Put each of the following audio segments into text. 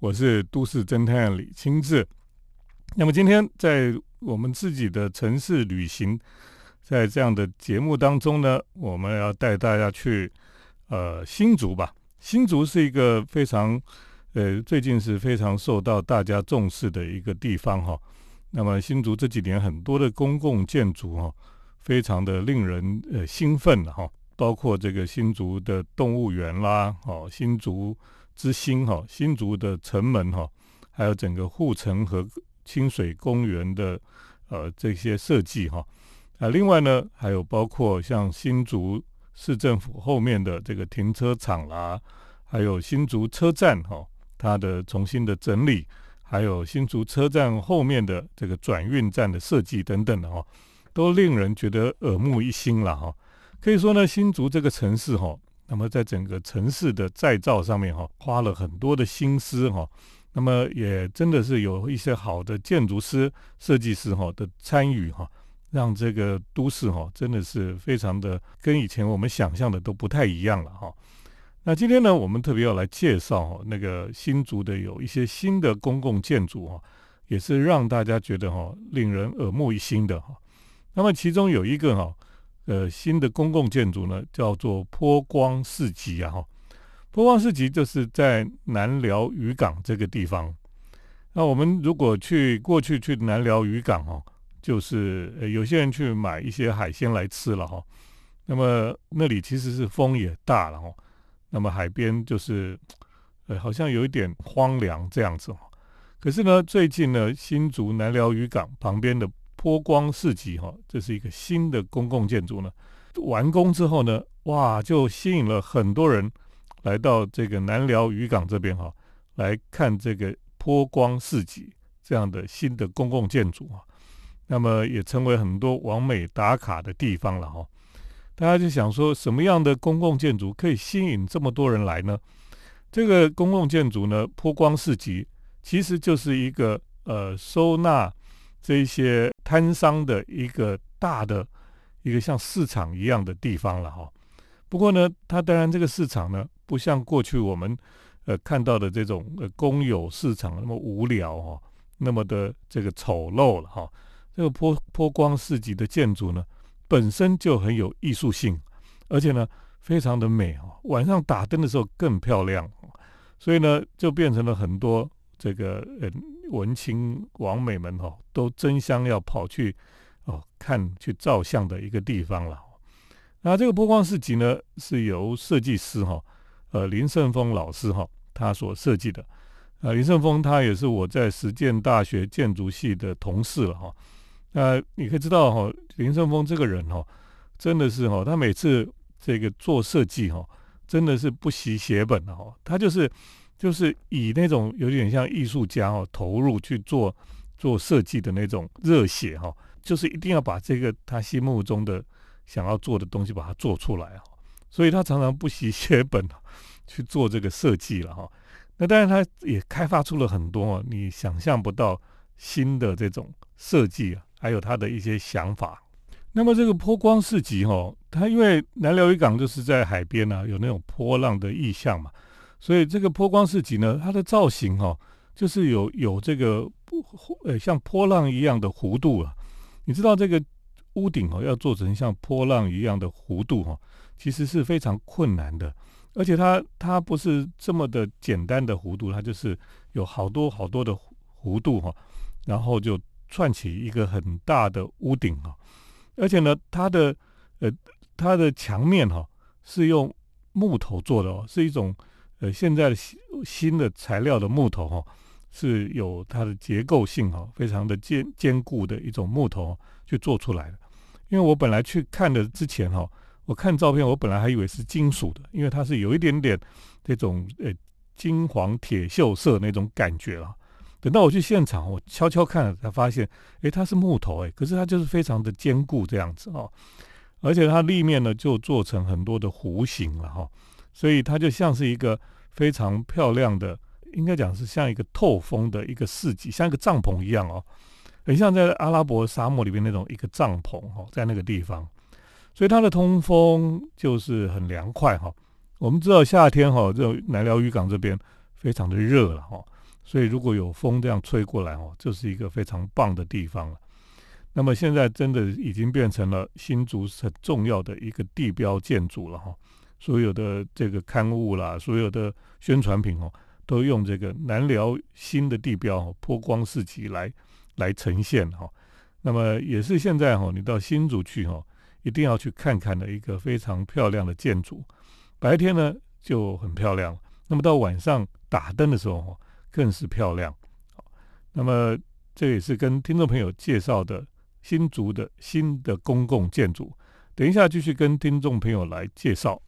我是都市侦探李清志。那么今天在我们自己的城市旅行，在这样的节目当中呢，我们要带大家去呃新竹吧。新竹是一个非常呃最近是非常受到大家重视的一个地方哈。那么新竹这几年很多的公共建筑哈，非常的令人呃兴奋哈。包括这个新竹的动物园啦，哦，新竹之星哈，新竹的城门哈，还有整个护城河清水公园的呃这些设计哈，啊，另外呢，还有包括像新竹市政府后面的这个停车场啦，还有新竹车站哈，它的重新的整理，还有新竹车站后面的这个转运站的设计等等的哈，都令人觉得耳目一新了哈。可以说呢，新竹这个城市哈，那么在整个城市的再造上面哈，花了很多的心思哈，那么也真的是有一些好的建筑师、设计师哈的参与哈，让这个都市哈真的是非常的跟以前我们想象的都不太一样了哈。那今天呢，我们特别要来介绍哈那个新竹的有一些新的公共建筑哈，也是让大家觉得哈令人耳目一新的哈。那么其中有一个哈。呃，新的公共建筑呢，叫做波光市集啊，哈，波光市集就是在南寮渔港这个地方。那我们如果去过去去南寮渔港哦，就是呃有些人去买一些海鲜来吃了哈。那么那里其实是风也大了哈，那么海边就是呃好像有一点荒凉这样子哦。可是呢，最近呢，新竹南寮渔港旁边的。波光市集哈，这是一个新的公共建筑呢。完工之后呢，哇，就吸引了很多人来到这个南寮渔港这边哈，来看这个波光市集这样的新的公共建筑啊。那么也成为很多完美打卡的地方了哈。大家就想说，什么样的公共建筑可以吸引这么多人来呢？这个公共建筑呢，波光市集其实就是一个呃收纳。这一些摊商的一个大的一个像市场一样的地方了哈。不过呢，它当然这个市场呢，不像过去我们呃看到的这种呃公有市场那么无聊哈，那么的这个丑陋了哈。这个波波光市集的建筑呢，本身就很有艺术性，而且呢非常的美哈。晚上打灯的时候更漂亮，所以呢就变成了很多这个呃。文青王美们哈都争相要跑去哦看去照相的一个地方了。那这个波光市集呢，是由设计师哈呃林胜峰老师哈他所设计的。啊，林胜峰他也是我在实践大学建筑系的同事了哈。那你可以知道哈，林胜峰这个人哈，真的是哈，他每次这个做设计哈，真的是不惜血本的哈，他就是。就是以那种有点像艺术家哦投入去做做设计的那种热血哈，就是一定要把这个他心目中的想要做的东西把它做出来哈，所以他常常不惜血本去做这个设计了哈。那当然他也开发出了很多你想象不到新的这种设计，还有他的一些想法。那么这个波光市集哈，它因为南寮渔港就是在海边啊，有那种波浪的意象嘛。所以这个波光市集呢，它的造型哈，就是有有这个呃像波浪一样的弧度啊。你知道这个屋顶哦，要做成像波浪一样的弧度哈，其实是非常困难的。而且它它不是这么的简单的弧度，它就是有好多好多的弧度哈，然后就串起一个很大的屋顶哈。而且呢，它的呃它的墙面哈是用木头做的哦，是一种。呃，现在的新新的材料的木头哈，是有它的结构性哈，非常的坚坚固的一种木头去做出来的。因为我本来去看的之前哈，我看照片，我本来还以为是金属的，因为它是有一点点这种呃金黄铁锈色那种感觉了。等到我去现场，我悄悄看了才发现，诶，它是木头诶，可是它就是非常的坚固这样子哦，而且它立面呢就做成很多的弧形了哈。所以它就像是一个非常漂亮的，应该讲是像一个透风的一个市集，像一个帐篷一样哦，很像在阿拉伯沙漠里面那种一个帐篷哦，在那个地方，所以它的通风就是很凉快哈。我们知道夏天哈，这南寮渔港这边非常的热了哈，所以如果有风这样吹过来哦，就是一个非常棒的地方了。那么现在真的已经变成了新竹很重要的一个地标建筑了哈。所有的这个刊物啦，所有的宣传品哦，都用这个南寮新的地标哦“波光四起”来来呈现哈。那么也是现在哈，你到新竹去哈，一定要去看看的一个非常漂亮的建筑。白天呢就很漂亮，那么到晚上打灯的时候哈，更是漂亮。那么这也是跟听众朋友介绍的新竹的新的公共建筑。等一下继续跟听众朋友来介绍。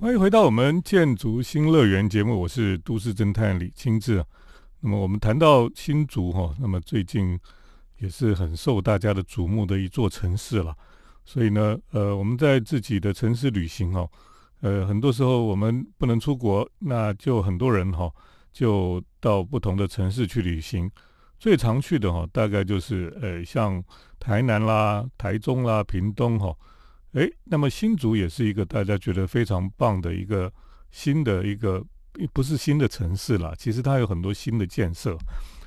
欢迎回到我们建筑新乐园节目，我是都市侦探李清志。那么我们谈到新竹哈，那么最近也是很受大家的瞩目的一座城市了。所以呢，呃，我们在自己的城市旅行哦，呃，很多时候我们不能出国，那就很多人哈就到不同的城市去旅行。最常去的哈，大概就是呃，像台南啦、台中啦、屏东哈，诶，那么新竹也是一个大家觉得非常棒的一个新的一个，不是新的城市啦，其实它有很多新的建设，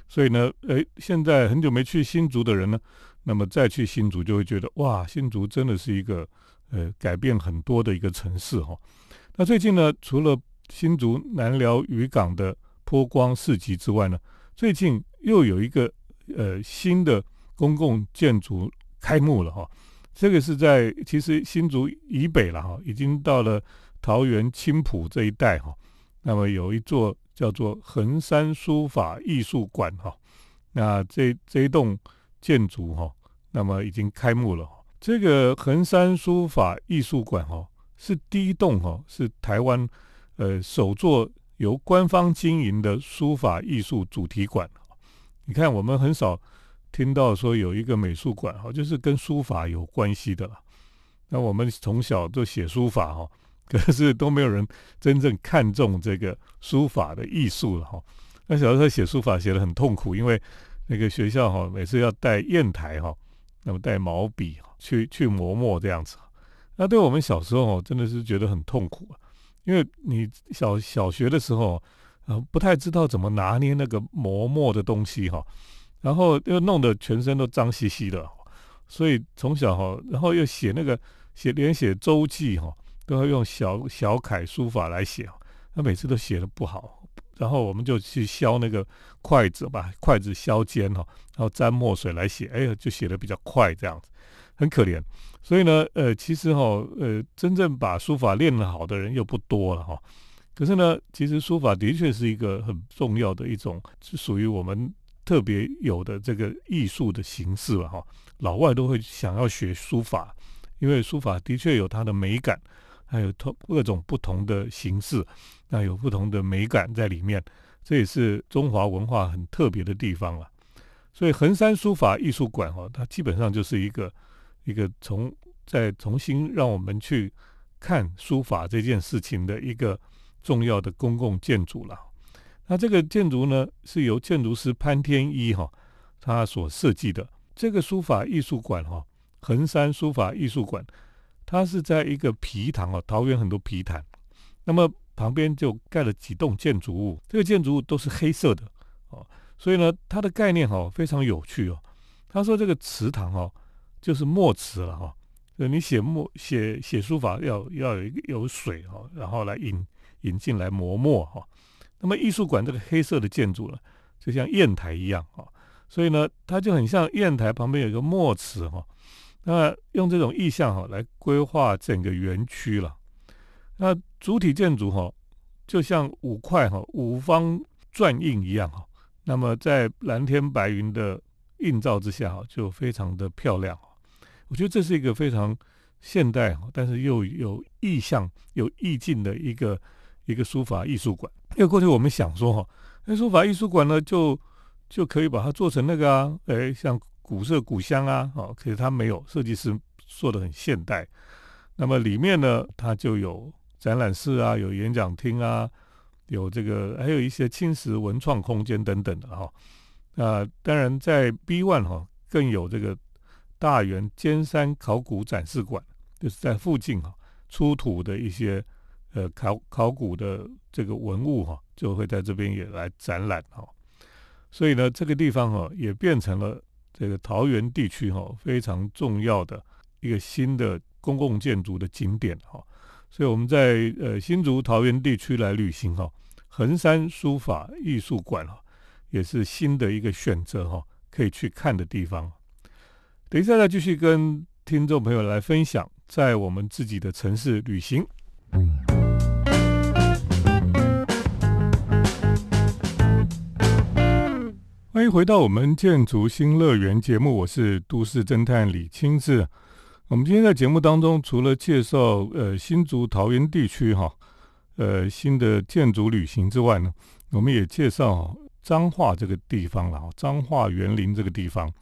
所以呢，诶，现在很久没去新竹的人呢，那么再去新竹就会觉得哇，新竹真的是一个呃改变很多的一个城市哈。那最近呢，除了新竹南寮渔港的波光市集之外呢，最近又有一个呃新的公共建筑开幕了哈，这个是在其实新竹以北了哈，已经到了桃园青浦这一带哈。那么有一座叫做横山书法艺术馆哈，那这这一栋建筑哈，那么已经开幕了。这个横山书法艺术馆哈，是第一栋哈，是台湾呃首座。由官方经营的书法艺术主题馆，你看我们很少听到说有一个美术馆哈，就是跟书法有关系的了。那我们从小都写书法哈，可是都没有人真正看重这个书法的艺术了哈。那小时候写书法写的很痛苦，因为那个学校哈每次要带砚台哈，那么带毛笔去去磨墨这样子。那对我们小时候真的是觉得很痛苦啊。因为你小小学的时候，呃，不太知道怎么拿捏那个磨墨的东西哈，然后又弄得全身都脏兮兮的，所以从小哈，然后又写那个写连写周记哈，都要用小小楷书法来写，那每次都写的不好，然后我们就去削那个筷子把筷子削尖哈，然后沾墨水来写，哎呀，就写的比较快这样子，很可怜。所以呢，呃，其实哈，呃，真正把书法练得好的人又不多了哈。可是呢，其实书法的确是一个很重要的一种，是属于我们特别有的这个艺术的形式了哈。老外都会想要学书法，因为书法的确有它的美感，还有各各种不同的形式，那有不同的美感在里面，这也是中华文化很特别的地方了。所以衡山书法艺术馆哈，它基本上就是一个。一个从再重新让我们去看书法这件事情的一个重要的公共建筑了。那这个建筑呢，是由建筑师潘天一哈他所设计的。这个书法艺术馆哈，衡山书法艺术馆，它是在一个皮塘哦，桃园很多皮塘，那么旁边就盖了几栋建筑物，这个建筑物都是黑色的哦，所以呢，它的概念哈非常有趣哦。他说这个祠堂哦。就是墨池了哈，就你写墨写写书法要要有一个有水哈，然后来引引进来磨墨哈。那么艺术馆这个黑色的建筑呢，就像砚台一样哈，所以呢，它就很像砚台旁边有一个墨池哈。那用这种意象哈来规划整个园区了。那主体建筑哈，就像五块哈五方篆印一样哈。那么在蓝天白云的映照之下哈，就非常的漂亮。我觉得这是一个非常现代，但是又有意象、有意境的一个一个书法艺术馆。因为过去我们想说哈，那书法艺术馆呢，就就可以把它做成那个啊，哎，像古色古香啊，哦，可是它没有，设计师做的很现代。那么里面呢，它就有展览室啊，有演讲厅啊，有这个还有一些青石文创空间等等的哈。啊，当然在 B One 哈，更有这个。大园尖山考古展示馆就是在附近哈，出土的一些呃考考古的这个文物哈，就会在这边也来展览哈。所以呢，这个地方哈也变成了这个桃园地区哈非常重要的一个新的公共建筑的景点哈。所以我们在呃新竹桃园地区来旅行哈，横山书法艺术馆哈也是新的一个选择哈，可以去看的地方。等一下再继续跟听众朋友来分享，在我们自己的城市旅行。欢迎回到我们建筑新乐园节目，我是都市侦探李清志。我们今天在节目当中，除了介绍呃新竹桃园地区哈呃新的建筑旅行之外呢，我们也介绍彰化这个地方了，彰化园林这个地方。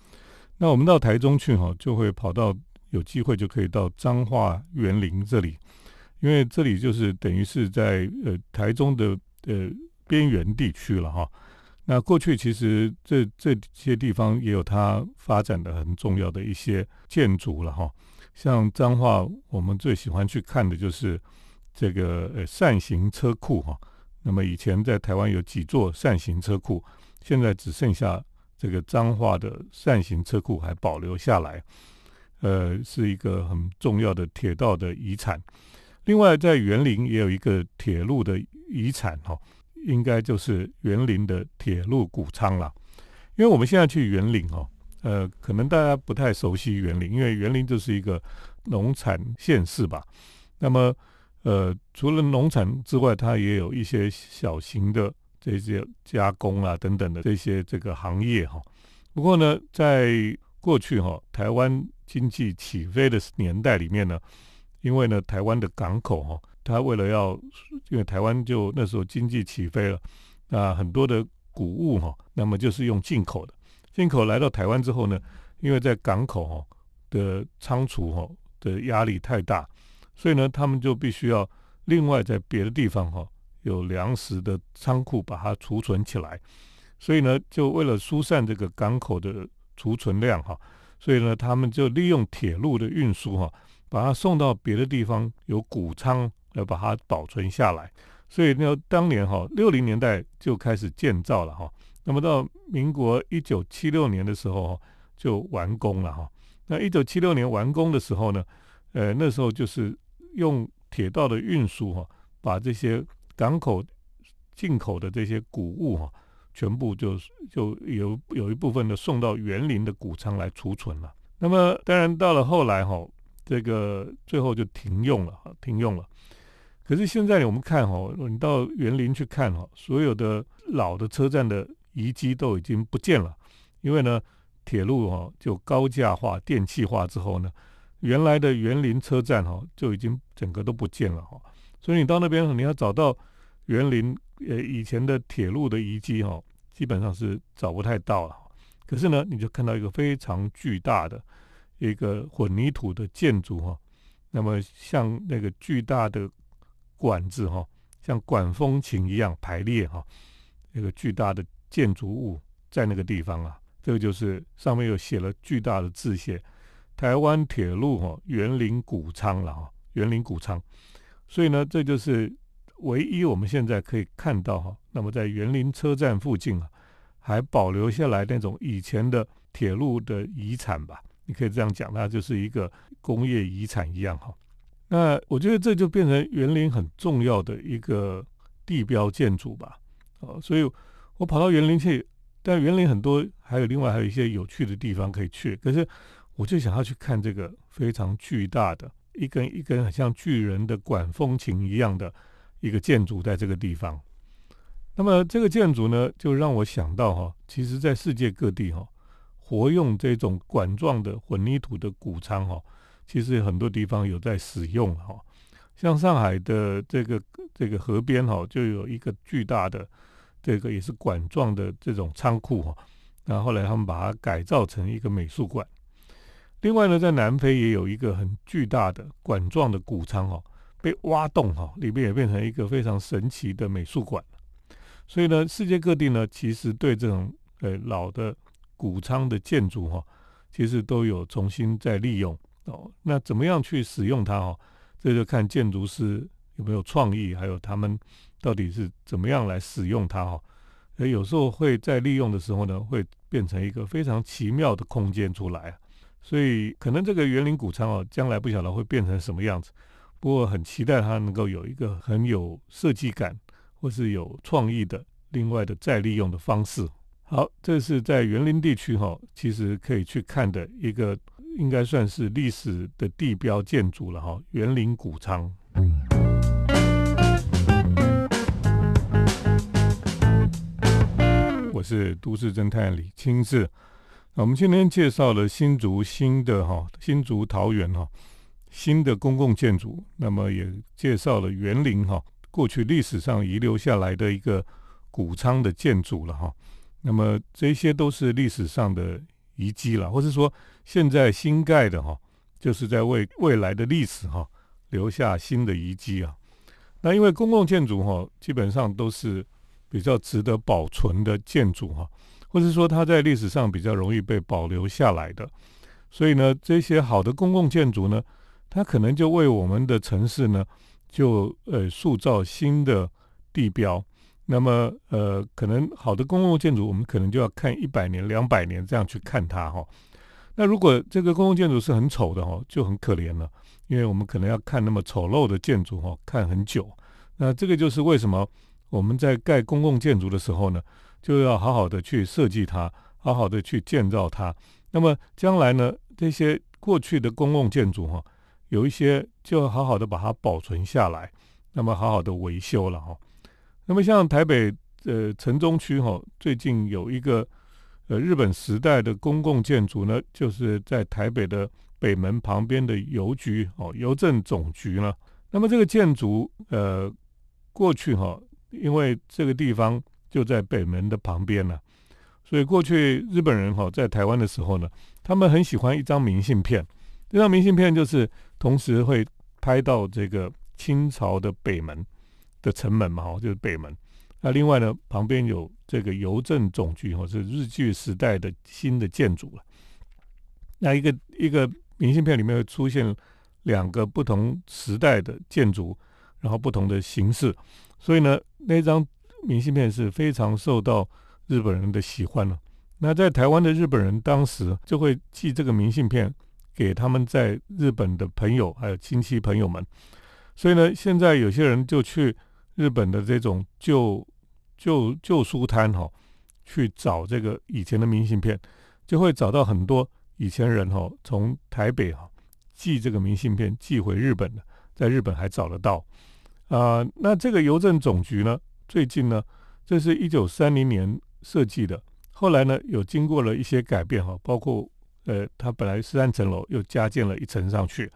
那我们到台中去哈，就会跑到有机会就可以到彰化园林这里，因为这里就是等于是在呃台中的呃边缘地区了哈。那过去其实这这些地方也有它发展的很重要的一些建筑了哈。像彰化，我们最喜欢去看的就是这个呃扇形车库哈。那么以前在台湾有几座扇形车库，现在只剩下这个彰化的扇形车库还保留下来，呃，是一个很重要的铁道的遗产。另外，在园林也有一个铁路的遗产哈，应该就是园林的铁路谷仓了。因为我们现在去园林哦。呃，可能大家不太熟悉园林，因为园林就是一个农产县市吧。那么，呃，除了农产之外，它也有一些小型的这些加工啊等等的这些这个行业哈。不过呢，在过去哈，台湾经济起飞的年代里面呢，因为呢，台湾的港口哈，他为了要，因为台湾就那时候经济起飞了，那很多的谷物哈，那么就是用进口的。进口来到台湾之后呢，因为在港口哈的仓储哈的压力太大，所以呢，他们就必须要另外在别的地方哈有粮食的仓库把它储存起来。所以呢，就为了疏散这个港口的储存量哈，所以呢，他们就利用铁路的运输哈，把它送到别的地方有谷仓要把它保存下来。所以呢，当年哈六零年代就开始建造了哈。那么到民国一九七六年的时候就完工了哈。那一九七六年完工的时候呢，呃，那时候就是用铁道的运输哈，把这些港口进口的这些谷物哈，全部就就有有一部分的送到园林的谷仓来储存了。那么当然到了后来哈，这个最后就停用了哈，停用了。可是现在我们看哈，你到园林去看哈，所有的老的车站的。遗迹都已经不见了，因为呢，铁路哈就高架化、电气化之后呢，原来的园林车站哈就已经整个都不见了哈。所以你到那边你要找到园林呃以前的铁路的遗迹哈，基本上是找不太到了。可是呢，你就看到一个非常巨大的一个混凝土的建筑哈，那么像那个巨大的管子哈，像管风琴一样排列哈，那个巨大的。建筑物在那个地方啊，这个就是上面有写了巨大的字写“台湾铁路哈园林谷仓”了哈，园林谷仓。所以呢，这就是唯一我们现在可以看到哈，那么在园林车站附近啊，还保留下来那种以前的铁路的遗产吧？你可以这样讲，它就是一个工业遗产一样哈。那我觉得这就变成园林很重要的一个地标建筑吧。哦，所以。我跑到园林去，但园林很多，还有另外还有一些有趣的地方可以去。可是，我就想要去看这个非常巨大的一根一根很像巨人的管风琴一样的一个建筑，在这个地方。那么这个建筑呢，就让我想到哈，其实在世界各地哈，活用这种管状的混凝土的谷仓哈，其实很多地方有在使用哈。像上海的这个这个河边哈，就有一个巨大的。这个也是管状的这种仓库哈，那后来他们把它改造成一个美术馆。另外呢，在南非也有一个很巨大的管状的谷仓哈，被挖洞哈，里面也变成一个非常神奇的美术馆。所以呢，世界各地呢，其实对这种呃老的谷仓的建筑哈，其实都有重新再利用哦。那怎么样去使用它哈？这就看建筑师有没有创意，还有他们到底是怎么样来使用它哈。而有时候会在利用的时候呢，会变成一个非常奇妙的空间出来。所以可能这个园林谷仓哦，将来不晓得会变成什么样子。不过很期待它能够有一个很有设计感，或是有创意的另外的再利用的方式。好，这是在园林地区哈，其实可以去看的一个，应该算是历史的地标建筑了哈。园林谷仓。我是都市侦探李清志。我们今天介绍了新竹新的哈新竹桃园哈新的公共建筑，那么也介绍了园林哈过去历史上遗留下来的一个谷仓的建筑了哈。那么这些都是历史上的遗迹了，或是说现在新盖的哈，就是在为未来的历史哈留下新的遗迹啊。那因为公共建筑哈基本上都是比较值得保存的建筑哈。或者说它在历史上比较容易被保留下来的，所以呢，这些好的公共建筑呢，它可能就为我们的城市呢，就呃塑造新的地标。那么呃，可能好的公共建筑，我们可能就要看一百年、两百年这样去看它哈。那如果这个公共建筑是很丑的哈，就很可怜了，因为我们可能要看那么丑陋的建筑哈，看很久。那这个就是为什么我们在盖公共建筑的时候呢？就要好好的去设计它，好好的去建造它。那么将来呢，这些过去的公共建筑哈，有一些就好好的把它保存下来，那么好好的维修了哈。那么像台北呃城中区哈，最近有一个呃日本时代的公共建筑呢，就是在台北的北门旁边的邮局哦，邮政总局呢。那么这个建筑呃过去哈，因为这个地方。就在北门的旁边呢，所以过去日本人哈在台湾的时候呢，他们很喜欢一张明信片。这张明信片就是同时会拍到这个清朝的北门的城门嘛，哈，就是北门。那另外呢，旁边有这个邮政总局，哈，是日据时代的新的建筑了。那一个一个明信片里面会出现两个不同时代的建筑，然后不同的形式，所以呢，那张。明信片是非常受到日本人的喜欢了。那在台湾的日本人当时就会寄这个明信片给他们在日本的朋友还有亲戚朋友们。所以呢，现在有些人就去日本的这种旧旧旧书摊哈，去找这个以前的明信片，就会找到很多以前人哈从台北哈寄这个明信片寄回日本的，在日本还找得到啊。那这个邮政总局呢？最近呢，这是一九三零年设计的，后来呢有经过了一些改变哈，包括呃，它本来是三层楼，又加建了一层上去。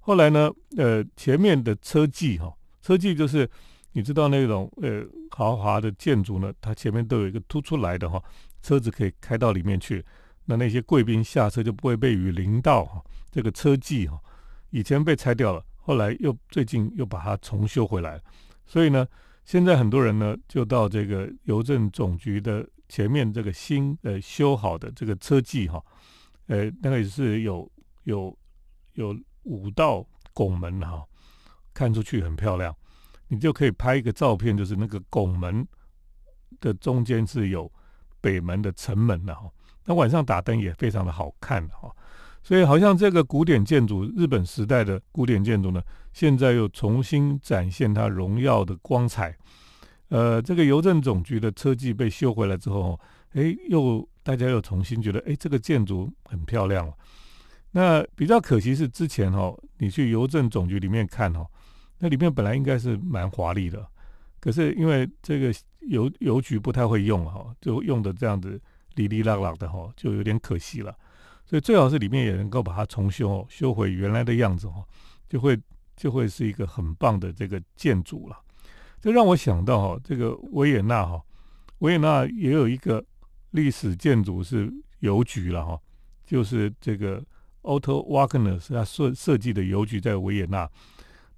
后来呢，呃，前面的车技哈，车技就是你知道那种呃豪华的建筑呢，它前面都有一个凸出来的哈，车子可以开到里面去，那那些贵宾下车就不会被雨淋到哈。这个车技哈，以前被拆掉了，后来又最近又把它重修回来，所以呢。现在很多人呢，就到这个邮政总局的前面这个新呃修好的这个车技哈，呃，那个也是有有有五道拱门哈，看出去很漂亮，你就可以拍一个照片，就是那个拱门的中间是有北门的城门的哈，那晚上打灯也非常的好看哈。所以好像这个古典建筑，日本时代的古典建筑呢，现在又重新展现它荣耀的光彩。呃，这个邮政总局的车技被修回来之后，哎，又大家又重新觉得，哎，这个建筑很漂亮了。那比较可惜是之前哈，你去邮政总局里面看哈，那里面本来应该是蛮华丽的，可是因为这个邮邮局不太会用哈，就用的这样子哩哩啦啦的哈，就有点可惜了。所以最好是里面也能够把它重修，哦修回原来的样子哈，就会就会是一个很棒的这个建筑了。这让我想到哈，这个维也纳哈，维也纳也有一个历史建筑是邮局了哈，就是这个 Otto Wagner 是他设设计的邮局在维也纳，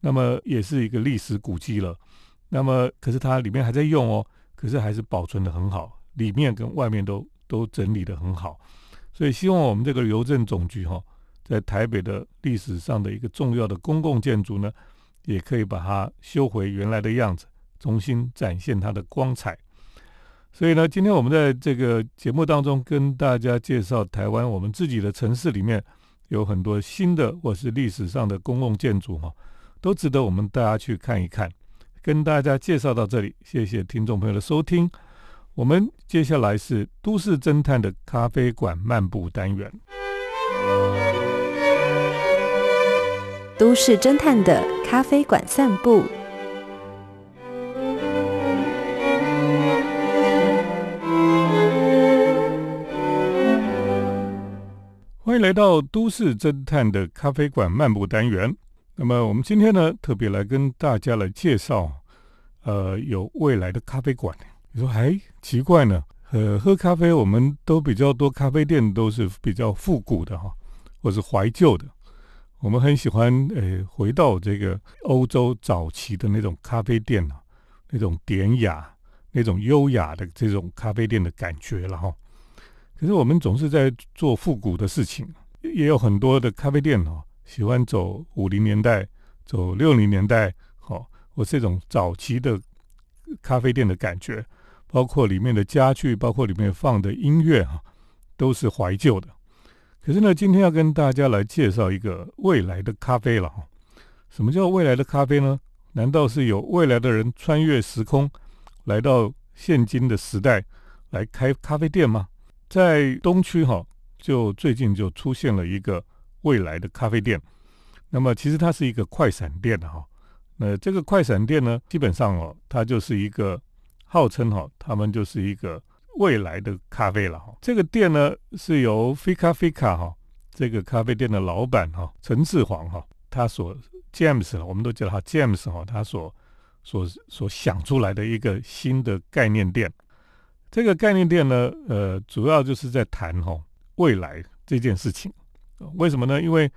那么也是一个历史古迹了。那么可是它里面还在用哦，可是还是保存的很好，里面跟外面都都整理的很好。所以希望我们这个邮政总局哈，在台北的历史上的一个重要的公共建筑呢，也可以把它修回原来的样子，重新展现它的光彩。所以呢，今天我们在这个节目当中跟大家介绍台湾我们自己的城市里面有很多新的或是历史上的公共建筑哈，都值得我们大家去看一看。跟大家介绍到这里，谢谢听众朋友的收听。我们接下来是都市侦探的咖啡馆漫步单元。都市侦探的咖啡馆散步。欢迎来到都市侦探的咖啡馆漫步单元。那么，我们今天呢，特别来跟大家来介绍，呃，有未来的咖啡馆。你说，哎，奇怪呢？呃，喝咖啡，我们都比较多咖啡店都是比较复古的哈，或是怀旧的。我们很喜欢，呃，回到这个欧洲早期的那种咖啡店啊，那种典雅、那种优雅的这种咖啡店的感觉了哈。可是我们总是在做复古的事情，也有很多的咖啡店哦，喜欢走五零年代、走六零年代，好，或这种早期的咖啡店的感觉。包括里面的家具，包括里面放的音乐哈，都是怀旧的。可是呢，今天要跟大家来介绍一个未来的咖啡了。什么叫未来的咖啡呢？难道是有未来的人穿越时空，来到现今的时代来开咖啡店吗？在东区哈，就最近就出现了一个未来的咖啡店。那么其实它是一个快闪店哈。那这个快闪店呢，基本上哦，它就是一个。号称哈，他们就是一个未来的咖啡了哈。这个店呢是由 Fika Fika 哈这个咖啡店的老板哈陈志煌哈他所 James 我们都叫他 James 哈他所所所想出来的一个新的概念店。这个概念店呢，呃，主要就是在谈哈未来这件事情。为什么呢？因为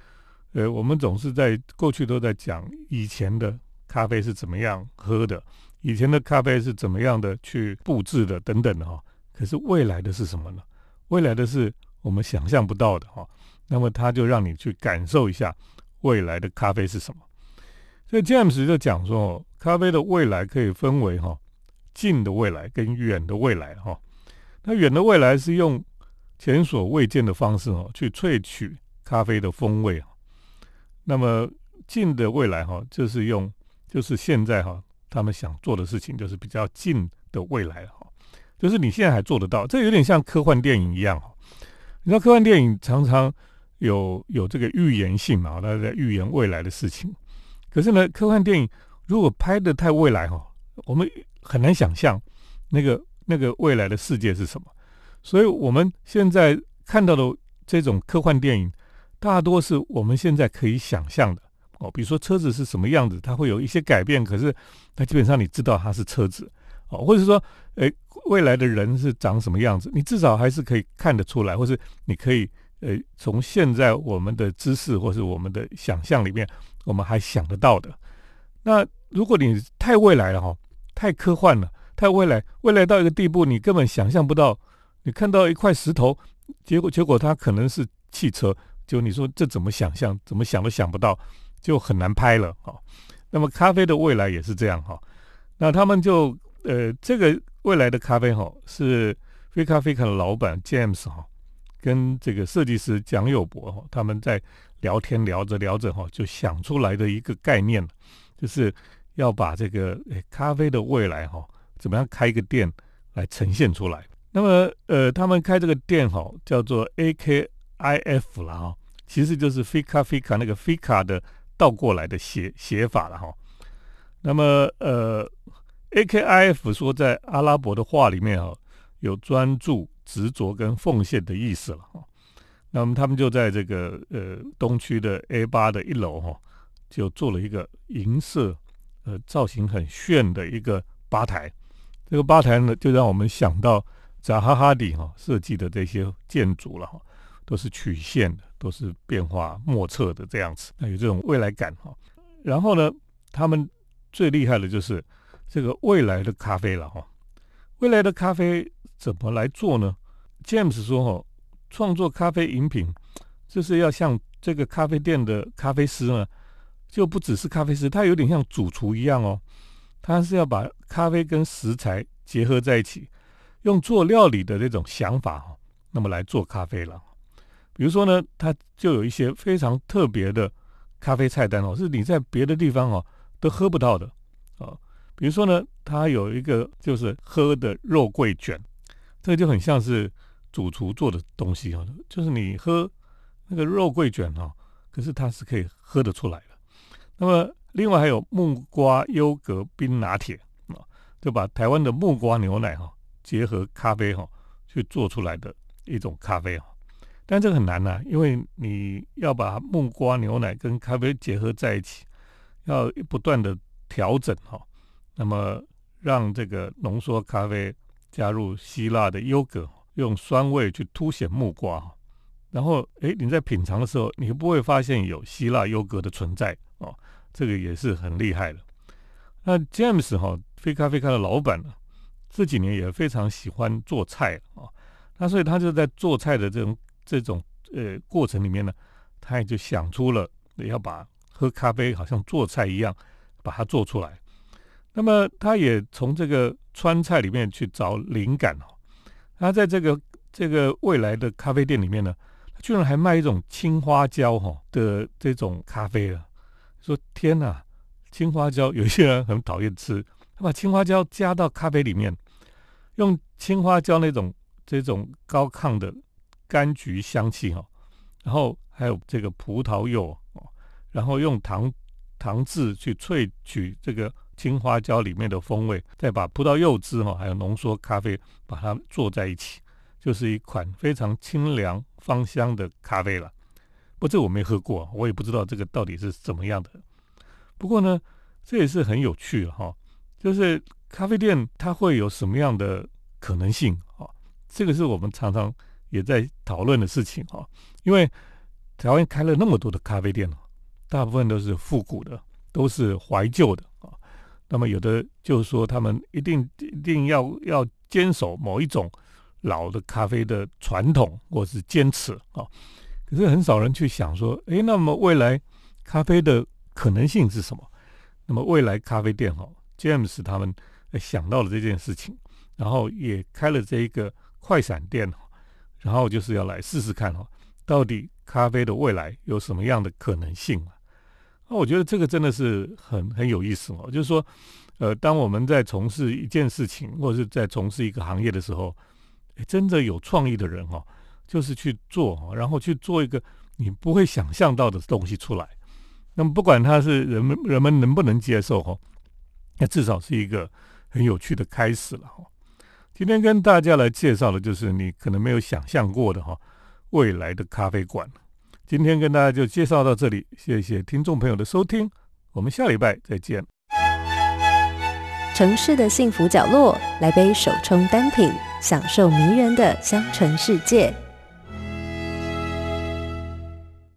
呃，我们总是在过去都在讲以前的咖啡是怎么样喝的。以前的咖啡是怎么样的去布置的等等的哈，可是未来的是什么呢？未来的是我们想象不到的哈。那么他就让你去感受一下未来的咖啡是什么。所以 James 就讲说，咖啡的未来可以分为哈近的未来跟远的未来哈。那远的未来是用前所未见的方式哈去萃取咖啡的风味那么近的未来哈就是用就是现在哈。他们想做的事情就是比较近的未来哈，就是你现在还做得到，这有点像科幻电影一样哈。你知道科幻电影常常有有这个预言性嘛，它在预言未来的事情。可是呢，科幻电影如果拍的太未来哈，我们很难想象那个那个未来的世界是什么。所以我们现在看到的这种科幻电影，大多是我们现在可以想象的。哦，比如说车子是什么样子，它会有一些改变，可是它基本上你知道它是车子哦，或者说，诶，未来的人是长什么样子，你至少还是可以看得出来，或是你可以，呃，从现在我们的知识或是我们的想象里面，我们还想得到的。那如果你太未来了哈，太科幻了，太未来，未来到一个地步，你根本想象不到，你看到一块石头，结果结果它可能是汽车，就你说这怎么想象，怎么想都想不到。就很难拍了哈。那么咖啡的未来也是这样哈。那他们就呃，这个未来的咖啡哈，是菲咖啡卡的老板 James 哈，跟这个设计师蒋友博哈，他们在聊天聊着聊着哈，就想出来的一个概念，就是要把这个咖啡的未来哈，怎么样开一个店来呈现出来。那么呃，他们开这个店哈，叫做 AK i f 了哈，其实就是菲咖啡卡那个菲卡的。倒过来的写写法了哈，那么呃，A K I F 说在阿拉伯的话里面哈，有专注、执着跟奉献的意思了哈。那么他们就在这个呃东区的 A 八的一楼哈，就做了一个银色呃造型很炫的一个吧台。这个吧台呢，就让我们想到扎哈哈迪哈设计的这些建筑了哈。都是曲线的，都是变化莫测的这样子，那有这种未来感哈。然后呢，他们最厉害的就是这个未来的咖啡了哈。未来的咖啡怎么来做呢？James 说哈，创作咖啡饮品就是要像这个咖啡店的咖啡师呢，就不只是咖啡师，他有点像主厨一样哦，他是要把咖啡跟食材结合在一起，用做料理的这种想法哦，那么来做咖啡了。比如说呢，它就有一些非常特别的咖啡菜单哦，是你在别的地方哦都喝不到的啊。比如说呢，它有一个就是喝的肉桂卷，这个就很像是主厨做的东西哦，就是你喝那个肉桂卷哦，可是它是可以喝得出来的。那么另外还有木瓜优格冰拿铁啊，就把台湾的木瓜牛奶哈结合咖啡哈去做出来的一种咖啡哈。但这个很难呐，因为你要把木瓜牛奶跟咖啡结合在一起，要不断的调整哈。那么让这个浓缩咖啡加入希腊的优格，用酸味去凸显木瓜，然后诶，你在品尝的时候，你不会发现有希腊优格的存在哦，这个也是很厉害的。那 James 哈非咖啡咖的老板呢，这几年也非常喜欢做菜啊，那所以他就在做菜的这种这种呃过程里面呢，他也就想出了要把喝咖啡好像做菜一样，把它做出来。那么他也从这个川菜里面去找灵感哦。他在这个这个未来的咖啡店里面呢，居然还卖一种青花椒哈的这种咖啡了。说天哪，青花椒 有些人很讨厌吃，他把青花椒加到咖啡里面，用青花椒那种这种高亢的柑橘香气哈，然后还有这个葡萄柚哦，然后用糖糖渍去萃取这个。青花椒里面的风味，再把葡萄柚汁哈，还有浓缩咖啡，把它做在一起，就是一款非常清凉芳香的咖啡了。不，这我没喝过，我也不知道这个到底是怎么样的。不过呢，这也是很有趣哈，就是咖啡店它会有什么样的可能性啊？这个是我们常常也在讨论的事情哈。因为台湾开了那么多的咖啡店大部分都是复古的，都是怀旧的啊。那么有的就是说，他们一定一定要要坚守某一种老的咖啡的传统或是坚持啊。可是很少人去想说，诶，那么未来咖啡的可能性是什么？那么未来咖啡店哈，James 他们想到了这件事情，然后也开了这一个快闪店，然后就是要来试试看哦，到底咖啡的未来有什么样的可能性啊？那我觉得这个真的是很很有意思哦，就是说，呃，当我们在从事一件事情或者是在从事一个行业的时候，真的有创意的人哦，就是去做，然后去做一个你不会想象到的东西出来。那么不管他是人们人们能不能接受哦，那至少是一个很有趣的开始了哈。今天跟大家来介绍的就是你可能没有想象过的哈，未来的咖啡馆。今天跟大家就介绍到这里，谢谢听众朋友的收听，我们下礼拜再见。城市的幸福角落，来杯手冲单品，享受迷人的香醇世界。